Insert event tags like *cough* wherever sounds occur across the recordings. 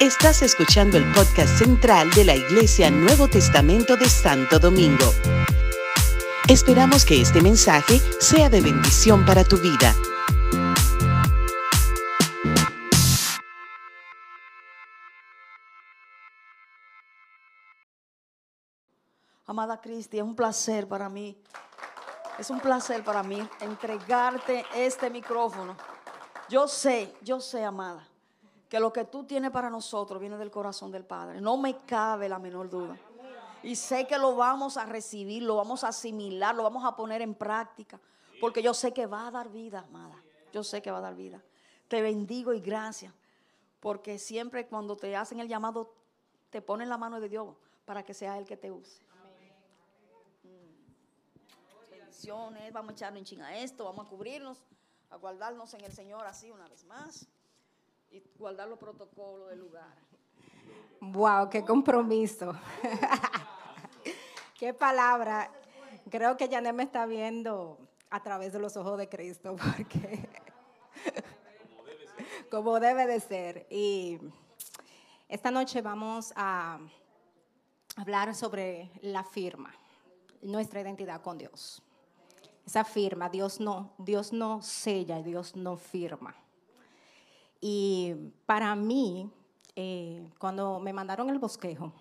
Estás escuchando el podcast central de la Iglesia Nuevo Testamento de Santo Domingo. Esperamos que este mensaje sea de bendición para tu vida. Amada Cristi, es un placer para mí, es un placer para mí entregarte este micrófono. Yo sé, yo sé, amada, que lo que tú tienes para nosotros viene del corazón del Padre. No me cabe la menor duda. Y sé que lo vamos a recibir, lo vamos a asimilar, lo vamos a poner en práctica. Porque yo sé que va a dar vida, amada. Yo sé que va a dar vida. Te bendigo y gracias. Porque siempre cuando te hacen el llamado, te ponen la mano de Dios para que sea Él que te use. Mm. Bendiciones, vamos a echarnos en chinga esto, vamos a cubrirnos, a guardarnos en el Señor así una vez más y guardar los protocolos del lugar. Wow, qué compromiso. *laughs* qué palabra. Creo que Janet me está viendo a través de los ojos de Cristo, *laughs* porque como debe de ser. Y esta noche vamos a hablar sobre la firma, nuestra identidad con Dios. Esa firma, Dios no, Dios no sella, Dios no firma. Y para mí, eh, cuando me mandaron el bosquejo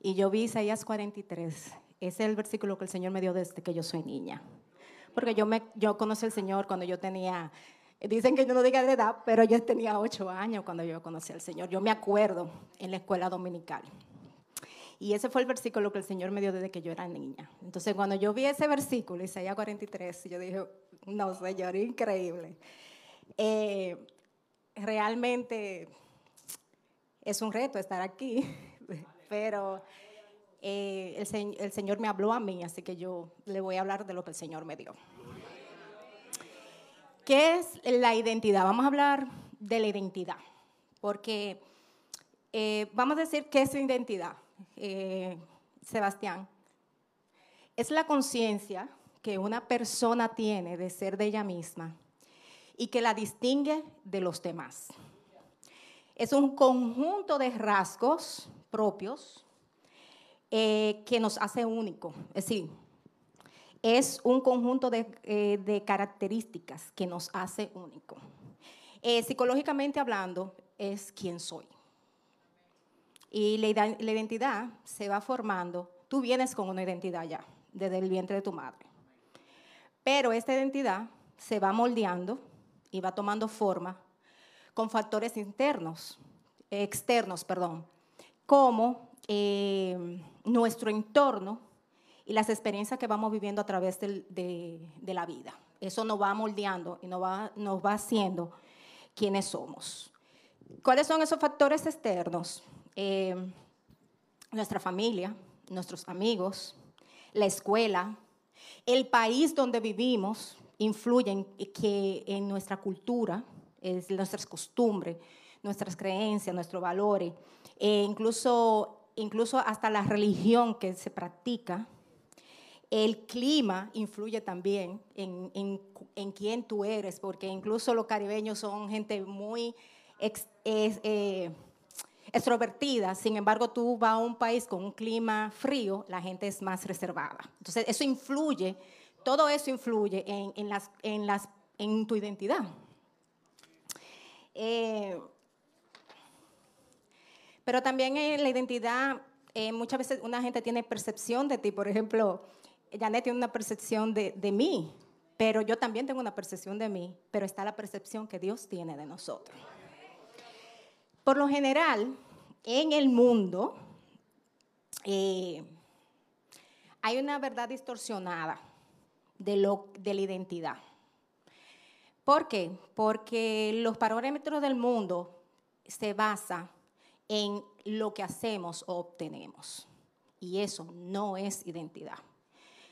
y yo vi Isaías 43, ese es el versículo que el Señor me dio desde que yo soy niña. Porque yo, me, yo conocí al Señor cuando yo tenía, dicen que yo no diga de edad, pero yo tenía ocho años cuando yo conocí al Señor. Yo me acuerdo en la escuela dominical. Y ese fue el versículo que el Señor me dio desde que yo era niña. Entonces, cuando yo vi ese versículo, Isaías 43, yo dije, no, Señor, increíble. Eh, realmente es un reto estar aquí, *laughs* pero eh, el, Señor me habló a mí, así que yo le voy a hablar de lo que el Señor me dio. ¿Qué es la identidad? Vamos a hablar de la identidad, porque eh, vamos a decir qué es su identidad, eh, Sebastián. Es la conciencia que una persona tiene de ser de ella misma y que la distingue de los demás. Es un conjunto de rasgos propios eh, que nos hace único. Es decir, es un conjunto de, eh, características que nos hace único. Eh, psicológicamente hablando, es quién soy. Y la, la identidad se va formando. Tú vienes con una identidad ya, desde el vientre de tu madre. Pero esta identidad se va moldeando y va tomando forma con factores internos, externos, perdón, como eh, nuestro entorno y las experiencias que vamos viviendo a través de, la vida. Eso nos va moldeando y nos va, haciendo quienes somos. ¿Cuáles son esos factores externos? Eh, nuestra familia, nuestros amigos, la escuela, el país donde vivimos, influyen que en nuestra cultura, es nuestras costumbres, nuestras creencias, nuestros valores, e incluso, incluso hasta la religión que se practica. El clima influye también en, en, en quién tú eres, porque incluso los caribeños son gente muy eh, extrovertida, sin embargo tú vas a un país con un clima frío, la gente es más reservada. Entonces eso influye todo eso influye en, tu identidad. Eh, pero también en la identidad, eh, muchas veces una gente tiene percepción de ti. Por ejemplo, Janet tiene una percepción de, de mí, pero yo también tengo una percepción de mí, pero está la percepción que Dios tiene de nosotros. Por lo general, en el mundo eh, hay una verdad distorsionada de, lo, de la identidad. ¿Por qué? Porque los parámetros del mundo se basan en lo que hacemos o obtenemos. Y eso no es identidad.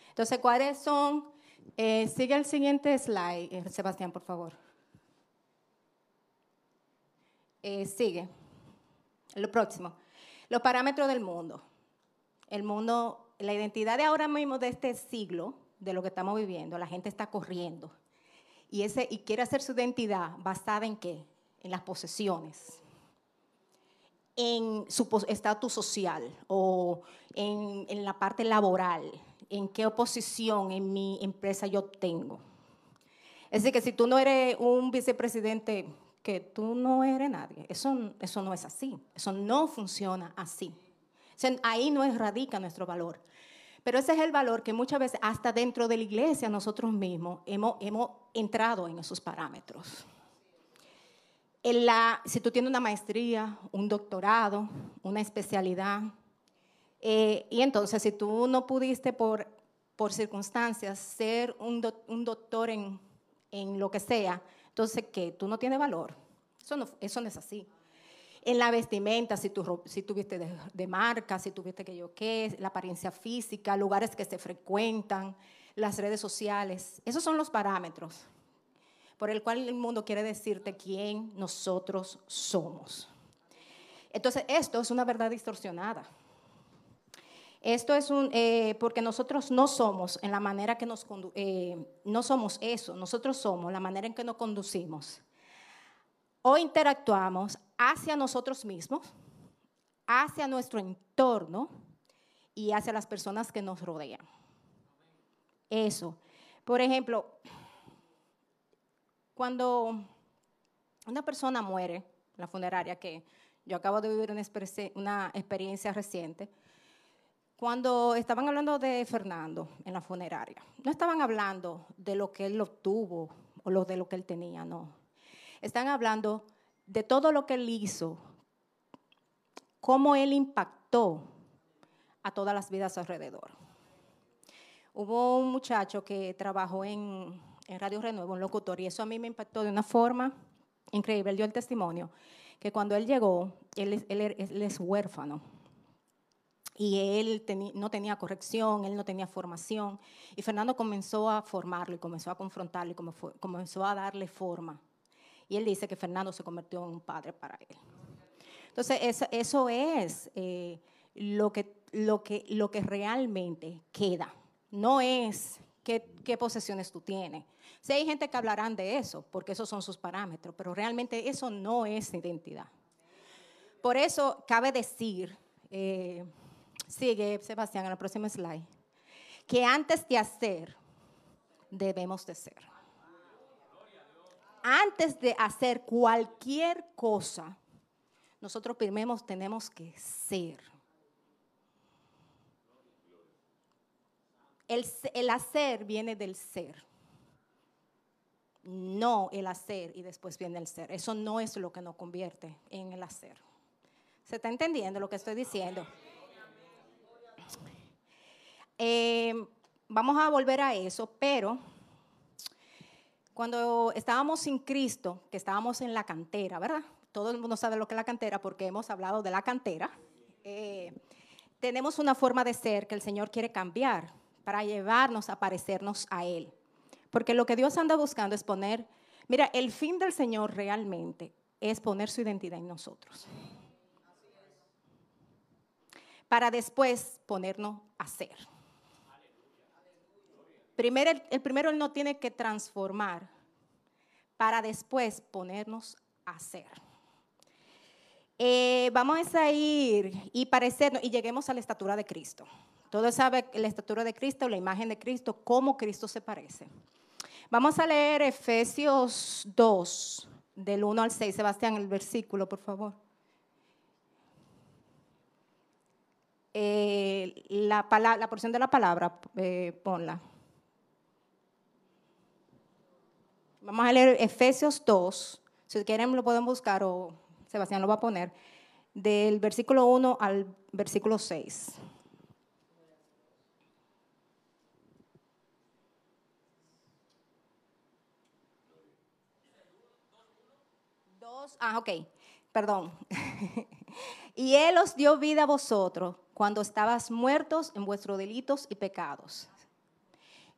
Entonces, ¿cuáles son? Eh, sigue el siguiente slide, eh, Sebastián, por favor. Eh, sigue. Lo próximo. Los parámetros del mundo. El mundo, la identidad de ahora mismo de este siglo de lo que estamos viviendo, la gente está corriendo y, ese, y quiere hacer su identidad basada en qué? En las posesiones. en su estatus social o en, en la parte laboral, en qué oposición en mi empresa yo tengo. Es decir, que si tú no eres un vicepresidente, que tú no eres nadie. Eso, eso no es así. Eso no funciona así. ahí no radica nuestro valor. Pero ese es el valor que muchas veces hasta dentro de la iglesia nosotros mismos hemos, hemos entrado en esos parámetros. En la, si tú tienes una maestría, un doctorado, una especialidad, eh, y entonces si tú no pudiste por, por circunstancias ser un, doctor en en lo que sea, entonces, ¿qué? ¿Tú no tienes valor? Eso no es así. En la vestimenta, si si tuviste de, de, marca, si tuviste que yo qué, la apariencia física, lugares que se frecuentan, las redes sociales, esos son los parámetros por el cual el mundo quiere decirte quién nosotros somos. Entonces, esto es una verdad distorsionada. Esto es un, eh, porque nosotros no somos en la manera que nos, eh, no somos eso, nosotros somos la manera en que nos conducimos o interactuamos hacia nosotros mismos, hacia nuestro entorno y hacia las personas que nos rodean. Eso. Por ejemplo, cuando una persona muere, en la funeraria, que yo acabo de vivir una, experiencia reciente, cuando estaban hablando de Fernando en la funeraria, no estaban hablando de lo que él obtuvo o lo de lo que él tenía, no. Están hablando de todo lo que él hizo, cómo él impactó a todas las vidas alrededor. Hubo un muchacho que trabajó en, Radio Renuevo, un locutor, y eso a mí me impactó de una forma increíble. Él dio el testimonio que cuando él llegó, él, él es huérfano y él no tenía corrección, él no tenía formación. Y Fernando comenzó a formarlo y comenzó a confrontarlo y comenzó a darle forma. Y él dice que Fernando se convirtió en un padre para él. Entonces, eso, es eh, lo, que, lo, que, lo que realmente queda. No es qué, posesiones tú tienes. Si hay gente que hablarán de eso, porque esos son sus parámetros, pero realmente eso no es identidad. Por eso cabe decir... Eh, Sigue, Sebastián, en la próxima slide. Que antes de hacer, debemos de ser. Antes de hacer cualquier cosa, nosotros primero tenemos que ser. El, el, hacer viene del ser. No el hacer y después viene el ser. Eso no es lo que nos convierte en el hacer. ¿Se está entendiendo lo que estoy diciendo? Eh, vamos a volver a eso, pero cuando estábamos sin Cristo, que estábamos en la cantera, ¿verdad? Todo el mundo sabe lo que es la cantera porque hemos hablado de la cantera. Eh, tenemos una forma de ser que el Señor quiere cambiar para llevarnos a parecernos a Él. Porque lo que Dios anda buscando es poner, mira, el fin del Señor realmente es poner su identidad en nosotros. Para después ponernos a ser. El primero Él no tiene que transformar para después ponernos a hacer. Eh, vamos a ir y parecernos y lleguemos a la estatura de Cristo. Todos saben la estatura de Cristo, la imagen de Cristo, cómo Cristo se parece. Vamos a leer Efesios 2, del 1 al 6. Sebastián, el versículo, por favor. Eh, la, la, porción de la palabra, eh, ponla. Vamos a leer Efesios 2. Si quieren lo pueden buscar o Sebastián lo va a poner. Del versículo 1 al versículo 6. Dos, ah, ok, perdón. *laughs* y Él os dio vida a vosotros cuando estabas muertos en vuestros delitos y pecados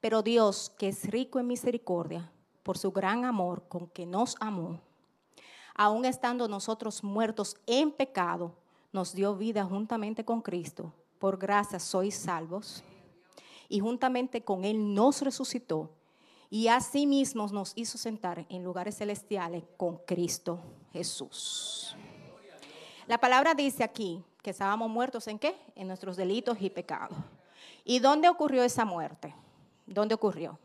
Pero Dios, que es rico en misericordia, por su gran amor con que nos amó, aun estando nosotros muertos en pecado, nos dio vida juntamente con Cristo. Por gracia sois salvos. Y juntamente con Él nos resucitó. Y asimismo nos hizo sentar en lugares celestiales con Cristo Jesús. La palabra dice aquí que estábamos muertos en qué? En nuestros delitos y pecados. ¿Y dónde ocurrió esa muerte? ¿Dónde ocurrió?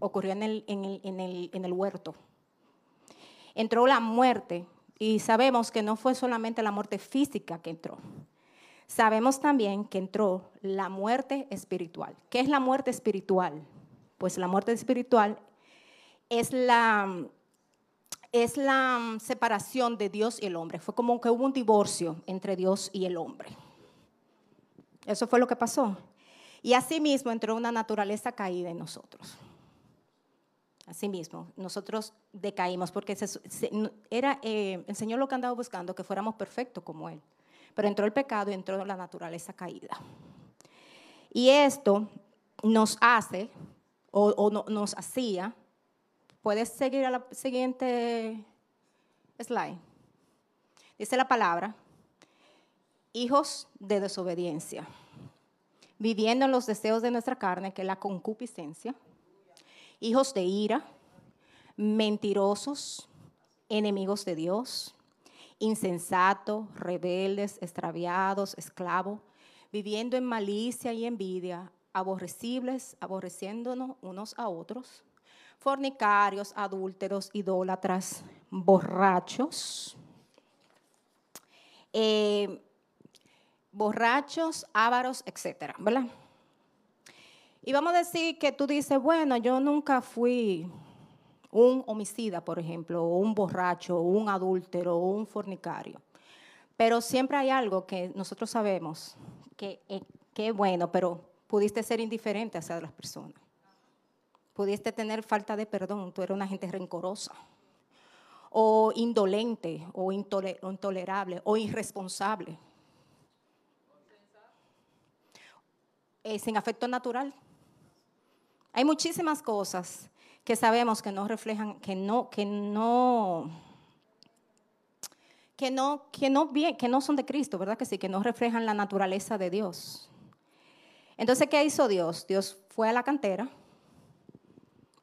Ocurrió en el, huerto. Entró la muerte y sabemos que no fue solamente la muerte física que entró. Sabemos también que entró la muerte espiritual. ¿Qué es la muerte espiritual? Pues la muerte espiritual es la es la separación de Dios y el hombre. Fue como que hubo un divorcio entre Dios y el hombre. Eso fue lo que pasó. Y asimismo entró una naturaleza caída en nosotros. Asimismo, nosotros decaímos porque era, eh, el Señor lo que andaba buscando, que fuéramos perfectos como Él. Pero entró el pecado y entró la naturaleza caída. Y esto nos hace, o, nos hacía, Puedes seguir a la siguiente slide. Dice la palabra, hijos de desobediencia, viviendo en los deseos de nuestra carne, que es la concupiscencia, hijos de ira, mentirosos, enemigos de Dios, insensatos, rebeldes, extraviados, esclavos, viviendo en malicia y envidia, aborrecibles, aborreciéndonos unos a otros fornicarios, adúlteros, idólatras, borrachos, eh, borrachos, ávaros, etcétera, ¿verdad? Y vamos a decir que tú dices, bueno, yo nunca fui un homicida, por ejemplo, o un borracho, o un adúltero, o un fornicario. Pero siempre hay algo que nosotros sabemos que, eh, que es bueno, pero pudiste ser indiferente hacia las personas. Pudiste tener falta de perdón, tú eres una gente rencorosa, o indolente, o intolerable, o irresponsable. Eh, sin afecto natural. Hay muchísimas cosas que sabemos que no reflejan, que no, que no, que no, que no, que no son de Cristo, ¿verdad que sí? Que no reflejan la naturaleza de Dios. Entonces, ¿qué hizo Dios? Dios fue a la cantera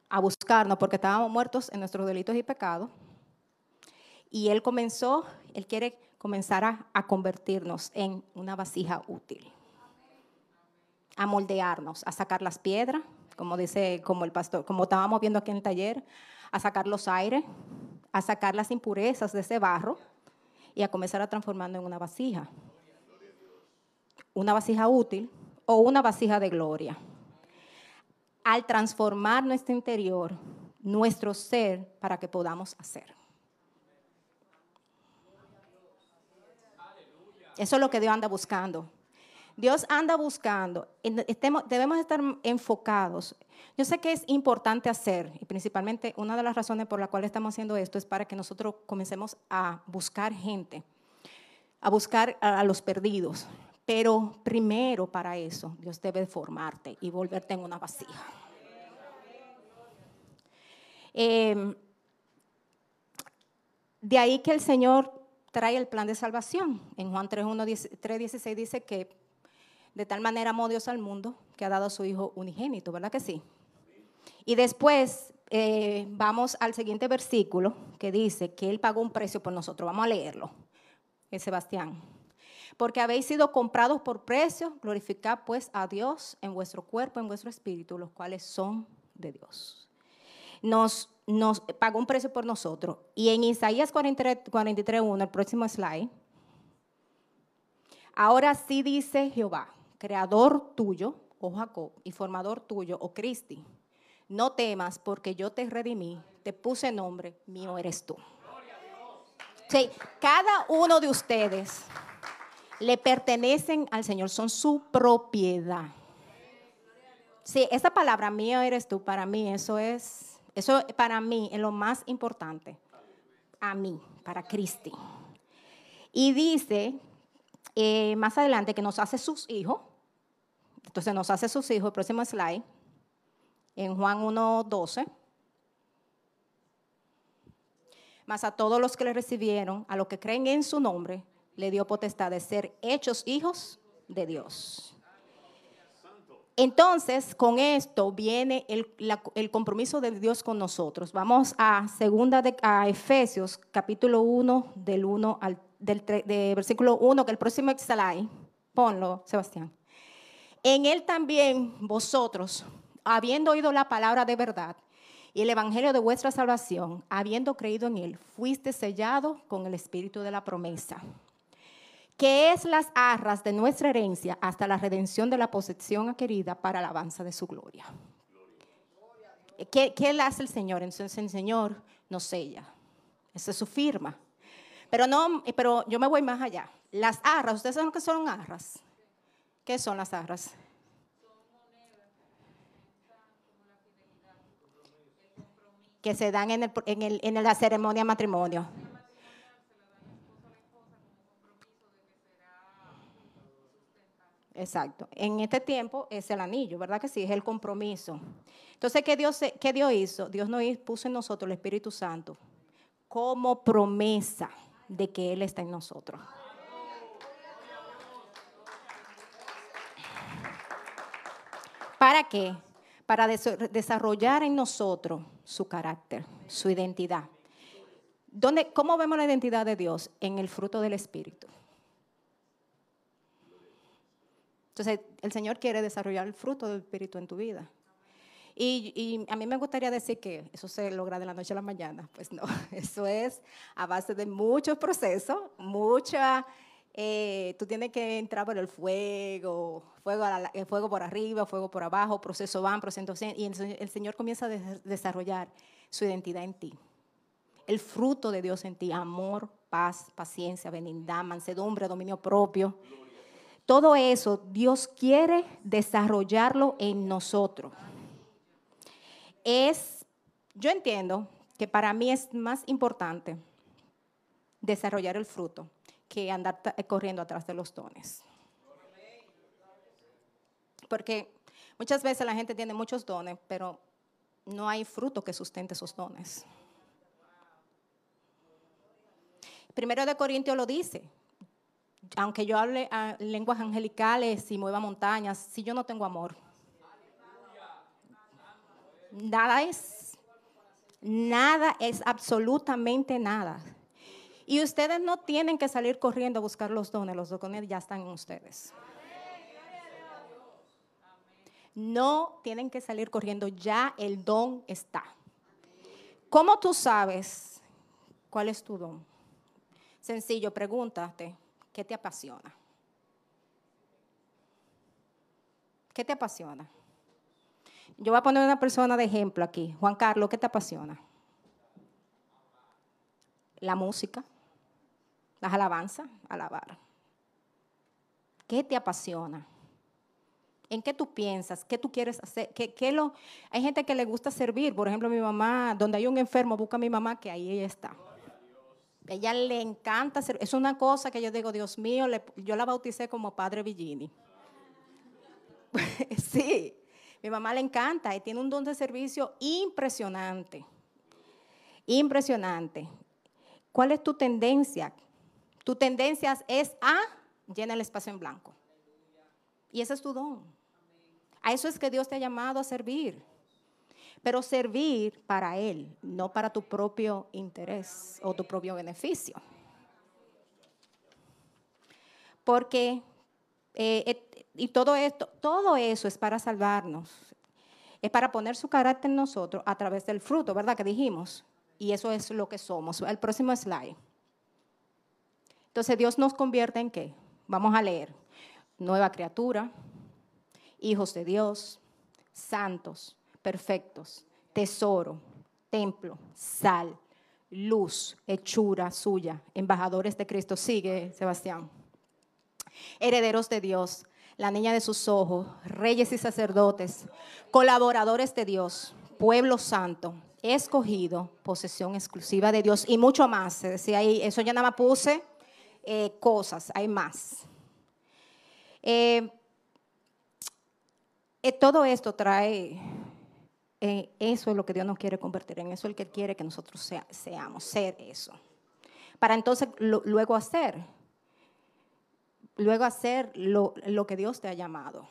a buscarnos porque estábamos muertos en nuestros delitos y pecados. Y Él comenzó, Él quiere comenzar a, convertirnos en una vasija útil, a moldearnos, a sacar las piedras, como dice, como el pastor, como estábamos viendo aquí en el taller, a sacar los aires, a sacar las impurezas de ese barro y a comenzar a transformarlo en una vasija. Una vasija útil o una vasija de gloria al transformar nuestro interior, nuestro ser, para que podamos hacer. Eso es lo que Dios anda buscando. Dios anda buscando, debemos estar enfocados. Yo sé que es importante hacer, y principalmente una de las razones por las cuales estamos haciendo esto es para que nosotros comencemos a buscar gente, a buscar a los perdidos, pero primero para eso, Dios debe formarte y volverte en una vasija. Em, de ahí que el Señor trae el plan de salvación. En Juan 3.16 dice que de tal manera amó Dios al mundo que ha dado a su Hijo unigénito, ¿verdad que sí? Y después eh, vamos al siguiente versículo que dice que Él pagó un precio por nosotros. Vamos a leerlo. Es Sebastián porque habéis sido comprados por precio, glorificad pues a Dios en vuestro cuerpo, en vuestro espíritu, los cuales son de Dios. Nos, pagó un precio por nosotros. Y en Isaías 43.1, el próximo slide, ahora sí dice Jehová, creador tuyo, oh Jacob, y formador tuyo, oh Cristi, no temas porque yo te redimí, te puse nombre, mío eres tú. Sí, cada uno de ustedes le pertenecen al Señor, son su propiedad. Sí, esa palabra mío eres tú, para mí eso es, eso para mí es lo más importante. A mí, para Cristi. Y dice eh, más adelante que nos hace sus hijos. Entonces nos hace sus hijos, el próximo slide, en Juan 1.12. Más a todos los que le recibieron, a los que creen en su nombre, le dio potestad de ser hechos hijos de Dios. Entonces, con esto viene el, compromiso de Dios con nosotros. Vamos a segunda de, a Efesios, capítulo 1, del 1 al del de versículo 1, que el próximo slide, ponlo, Sebastián. En él también vosotros, habiendo oído la palabra de verdad y el evangelio de vuestra salvación, habiendo creído en él, fuiste sellado con el espíritu de la promesa que es las arras de nuestra herencia hasta la redención de la posesión adquirida para la alabanza de su gloria. ¿Qué, ¿Qué, hace el Señor? Entonces el Señor nos sella. Esa es su firma. Pero, no, pero yo me voy más allá. Las arras, ¿ustedes saben qué son arras? ¿Qué son las arras? Que se dan en, el, en, el, en la ceremonia matrimonio. Exacto. En este tiempo es el anillo, ¿verdad que sí? Es el compromiso. Entonces, ¿qué Dios, qué Dios hizo? Dios nos puso en nosotros el Espíritu Santo como promesa de que Él está en nosotros. ¿Para qué? Para desarrollar en nosotros su carácter, su identidad. ¿Dónde, ¿Cómo vemos la identidad de Dios? En el fruto del Espíritu. Entonces, el Señor quiere desarrollar el fruto del Espíritu en tu vida. Y, a mí me gustaría decir que eso se logra de la noche a la mañana. Pues no, *laughs* eso es a base de muchos procesos, mucha... Eh, tú tienes que entrar por el fuego, fuego, el fuego por arriba, fuego por abajo, proceso van, proceso y el, el Señor comienza a desarrollar su identidad en ti. El fruto de Dios en ti, amor, paz, paciencia, benignidad, mansedumbre, dominio propio. Todo eso Dios quiere desarrollarlo en nosotros es, yo entiendo que para mí es más importante desarrollar el fruto que andar corriendo atrás de los dones. Porque muchas veces la gente tiene muchos dones, pero no hay fruto que sustente esos dones. Primero de Corintios lo dice, aunque yo hable ah, lenguas angelicales y mueva montañas, si yo no tengo amor, Nada es. Nada es absolutamente nada. Y ustedes no tienen que salir corriendo a buscar los dones, los dones ya están en ustedes. No tienen que salir corriendo, ya el don está. ¿Cómo tú sabes cuál es tu don? Sencillo, pregúntate, ¿qué te apasiona? ¿Qué te apasiona? Yo voy a poner una persona de ejemplo aquí. Juan Carlos, ¿qué te apasiona? La música, las alabanzas, alabar. ¿Qué te apasiona? ¿En qué tú piensas? ¿Qué tú quieres hacer? ¿Qué, lo... Hay gente que le gusta servir. Por ejemplo, mi mamá, donde hay un enfermo, busca a mi mamá, que ahí ella está. Ella le encanta servir. Es una cosa que yo digo, Dios mío, yo la bauticé como Padre Villini. *laughs* sí, mi mamá le encanta y tiene un don de servicio impresionante. Impresionante. ¿Cuál es tu tendencia? Tu tendencia es a llenar el espacio en blanco. Y ese es tu don. A eso es que Dios te ha llamado a servir. Pero servir para Él, no para tu propio interés o tu propio beneficio. Porque eh, y todo esto, todo eso es para salvarnos. Es para poner su carácter en nosotros a través del fruto, ¿verdad? Que dijimos. Y eso es lo que somos. El próximo slide. Entonces Dios nos convierte en qué? Vamos a leer. Nueva criatura, hijos de Dios, santos, perfectos, tesoro, templo, sal, luz, hechura suya, embajadores de Cristo. Sigue, Sebastián. Herederos de Dios, la niña de sus ojos, reyes y sacerdotes, colaboradores de Dios, pueblo santo, escogido, posesión exclusiva de Dios y mucho más. Se decía ahí, eso ya nada más puse eh, cosas, hay más. Eh, eh, todo esto trae, eso es lo que Dios nos quiere convertir en, eso es el que quiere que nosotros seamos, ser eso. Para entonces luego hacer, luego hacer lo, lo que Dios te ha llamado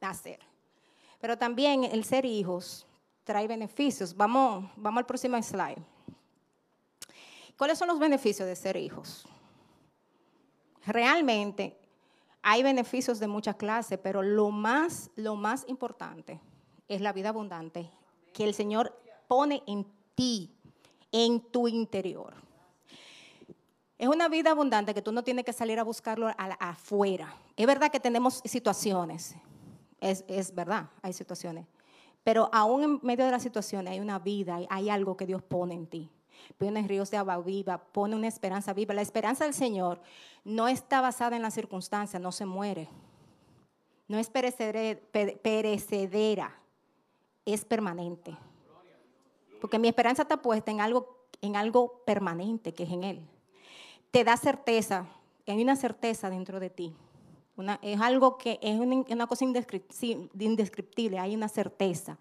a hacer. Pero también el ser hijos trae beneficios. Vamos, vamos al próximo slide. ¿Cuáles son los beneficios de ser hijos? Realmente hay beneficios de muchas clases, pero lo más, lo más importante es la vida abundante que el Señor pone en ti, en tu interior. Es una vida abundante que tú no tienes que salir a buscarlo afuera. Es verdad que tenemos situaciones, es, verdad, hay situaciones. Pero aún en medio de las situaciones hay una vida, hay, algo que Dios pone en ti. Pone ríos de agua viva, pone una esperanza viva. La esperanza del Señor no está basada en las circunstancias, no se muere. No es perecedera, es permanente. Porque mi esperanza está puesta en algo, en algo permanente, que es en Él. Te da certeza, hay una certeza dentro de ti es algo que es una, cosa indescriptible, hay una certeza.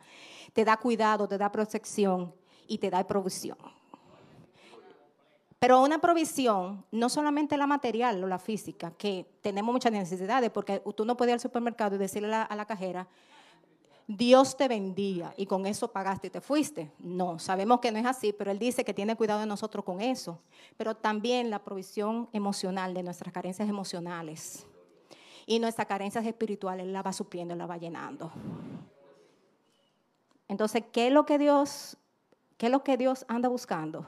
Te da cuidado, te da protección y te da provisión. Pero una provisión, no solamente la material o la física, que tenemos muchas necesidades, porque tú no puedes ir al supermercado y decirle a la, cajera, Dios te bendiga y con eso pagaste y te fuiste. No, sabemos que no es así, pero Él dice que tiene cuidado de nosotros con eso. Pero también la provisión emocional de nuestras carencias emocionales y nuestras carencias espirituales la va supliendo, la va llenando. Entonces, ¿qué es lo que Dios, qué es lo que Dios anda buscando?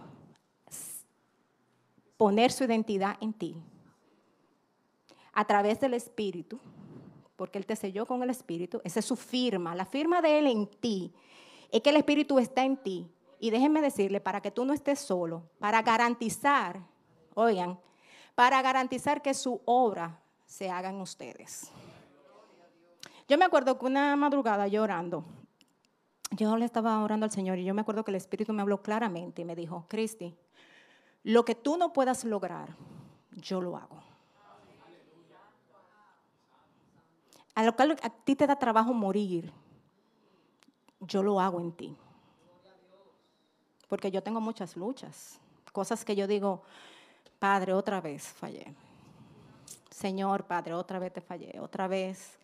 Poner su identidad en ti a través del Espíritu, porque Él te selló con el Espíritu, esa es su firma, la firma de Él en ti, es que el Espíritu está en ti. Y déjenme decirle, para que tú no estés solo, para garantizar, oigan, para garantizar que su obra se hagan ustedes. Yo me acuerdo que una madrugada yo orando, yo le estaba orando al Señor y yo me acuerdo que el Espíritu me habló claramente y me dijo, Cristi, lo que tú no puedas lograr, yo lo hago. A lo que a ti te da trabajo morir, yo lo hago en ti. Porque yo tengo muchas luchas, cosas que yo digo, Padre, otra vez fallé. Señor, Padre, otra vez te fallé, otra vez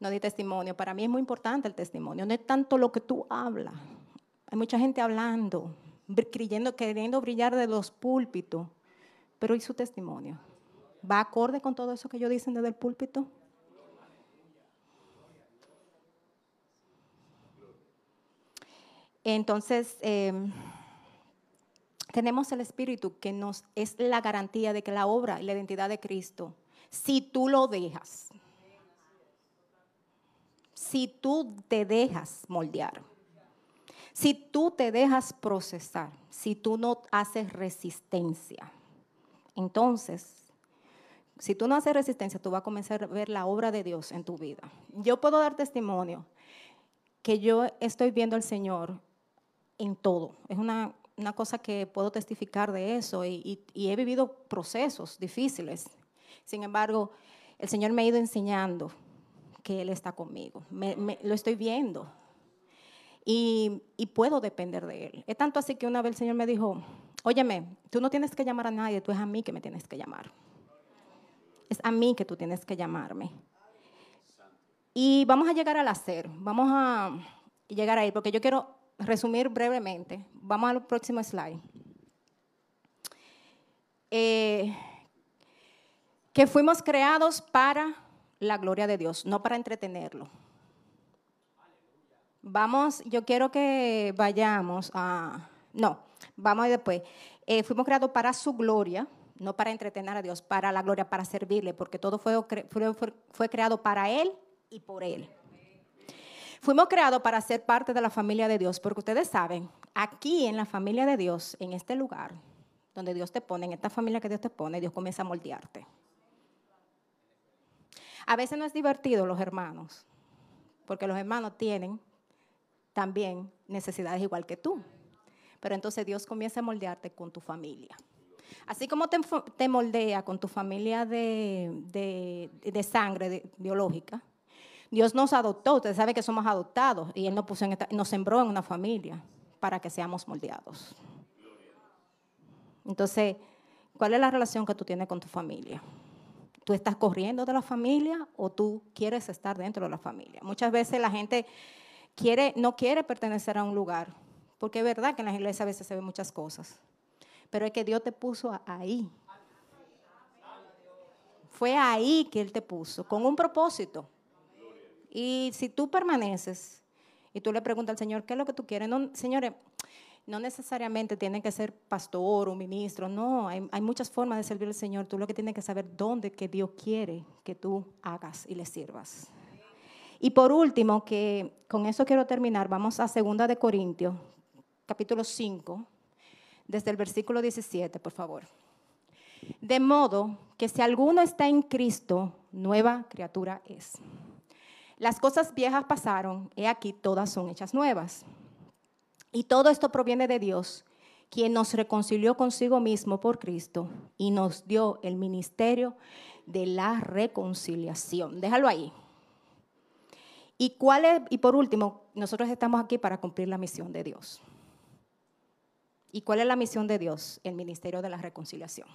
no di testimonio. Para mí es muy importante el testimonio, no es tanto lo que tú hablas. Hay mucha gente hablando, creyendo, queriendo brillar de los púlpitos, pero ¿y su testimonio? ¿Va acorde con todo eso que ellos dicen desde el púlpito? Entonces, em, tenemos el Espíritu que nos es la garantía de que la obra y la identidad de Cristo si tú lo dejas. Si tú te dejas moldear. Si tú te dejas procesar. Si tú no haces resistencia. Entonces, si tú no haces resistencia, tú vas a comenzar a ver la obra de Dios en tu vida. Yo puedo dar testimonio que yo estoy viendo al Señor en todo. Es una, cosa que puedo testificar de eso y he vivido procesos difíciles sin embargo, el Señor me ha ido enseñando que Él está conmigo. lo estoy viendo. Y, puedo depender de Él. Es tanto así que una vez el Señor me dijo, óyeme, tú no tienes que llamar a nadie, tú es a mí que me tienes que llamar. Es a mí que tú tienes que llamarme. Y vamos a llegar al hacer, vamos a llegar ahí, porque yo quiero resumir brevemente. Vamos al próximo slide. Eh, que fuimos creados para la gloria de Dios, no para entretenerlo. Vamos, yo quiero que vayamos a, no, vamos después. Eh, fuimos creados para su gloria, no para entretener a Dios, para la gloria, para servirle, porque todo fue, fue, fue creado para Él y por Él. Fuimos creados para ser parte de la familia de Dios, porque ustedes saben, aquí en la familia de Dios, en este lugar donde Dios te pone, en esta familia que Dios te pone, Dios comienza a moldearte. A veces no es divertido los hermanos, porque los hermanos tienen también necesidades igual que tú. pero entonces Dios comienza a moldearte con tu familia. Así como te, moldea con tu familia de, sangre biológica, Dios nos adoptó, ustedes saben que somos adoptados y Él nos, puso nos sembró en una familia para que seamos moldeados. Entonces, ¿cuál es la relación que tú tienes con tu familia? ¿Tú estás corriendo de la familia o tú quieres estar dentro de la familia? Muchas veces la gente quiere, no quiere pertenecer a un lugar, porque es verdad que en las iglesias a veces se ven muchas cosas, pero es que Dios te puso ahí. Fue ahí que Él te puso, con un propósito. Y si tú permaneces y tú le preguntas al Señor, ¿qué es lo que tú quieres? No, señores, no necesariamente tiene que ser pastor o ministro, no, hay, muchas formas de servir al Señor. Tú lo que tienes que saber dónde que Dios quiere que tú hagas y le sirvas. Y por último, que con eso quiero terminar, vamos a 2 de Corintios, capítulo 5, desde el versículo 17, por favor. De modo que si alguno está en Cristo, nueva criatura es. Las cosas viejas pasaron, he aquí todas son hechas nuevas. Y todo esto proviene de Dios, quien nos reconcilió consigo mismo por Cristo y nos dio el ministerio de la reconciliación. Déjalo ahí. ¿Y, cuál es, y por último, nosotros estamos aquí para cumplir la misión de Dios. ¿Y cuál es la misión de Dios? El ministerio de la reconciliación.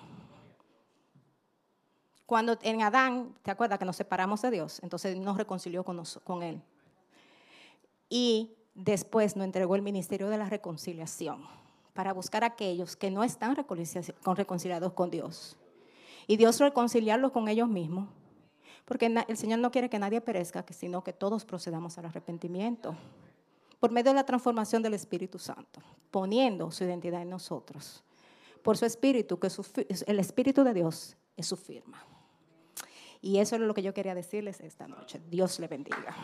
Cuando en Adán, ¿te acuerdas que nos separamos de Dios? Entonces nos reconcilió con, con Él. Y después nos entregó el ministerio de la reconciliación para buscar a aquellos que no están reconciliados con Dios. Y Dios reconciliarlos con ellos mismos. Porque el Señor no quiere que nadie perezca, sino que todos procedamos al arrepentimiento. Por medio de la transformación del Espíritu Santo, poniendo su identidad en nosotros. Por su Espíritu, que el Espíritu de Dios es su firma. Y eso es lo que yo quería decirles esta noche. Dios le bendiga.